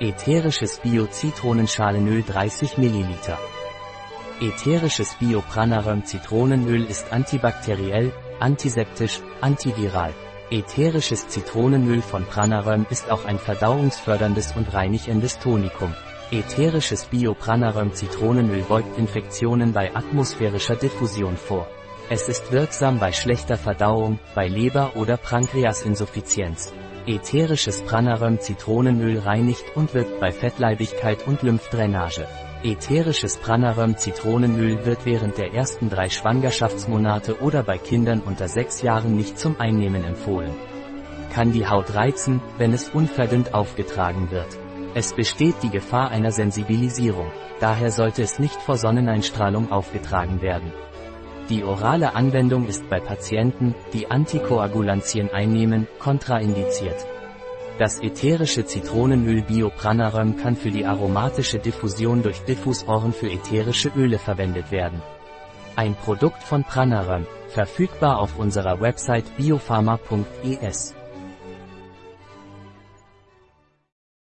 Ätherisches Bio-Zitronenschalenöl 30 ml. Ätherisches Bio-Pranaröm Zitronenöl ist antibakteriell, antiseptisch, antiviral. Ätherisches Zitronenöl von Pranaröm ist auch ein verdauungsförderndes und reinigendes Tonikum. Ätherisches Bio-Pranaröm Zitronenöl beugt Infektionen bei atmosphärischer Diffusion vor. Es ist wirksam bei schlechter Verdauung, bei Leber- oder Pankreasinsuffizienz. Ätherisches Pranaröm Zitronenöl reinigt und wirkt bei Fettleibigkeit und Lymphdrainage. Ätherisches Pranaröm Zitronenöl wird während der ersten drei Schwangerschaftsmonate oder bei Kindern unter sechs Jahren nicht zum Einnehmen empfohlen. Kann die Haut reizen, wenn es unverdünnt aufgetragen wird. Es besteht die Gefahr einer Sensibilisierung, daher sollte es nicht vor Sonneneinstrahlung aufgetragen werden. Die orale Anwendung ist bei Patienten, die Antikoagulantien einnehmen, kontraindiziert. Das ätherische Zitronenöl Biopranarum kann für die aromatische Diffusion durch Diffusoren für ätherische Öle verwendet werden. Ein Produkt von Pranarum, verfügbar auf unserer Website biopharma.es.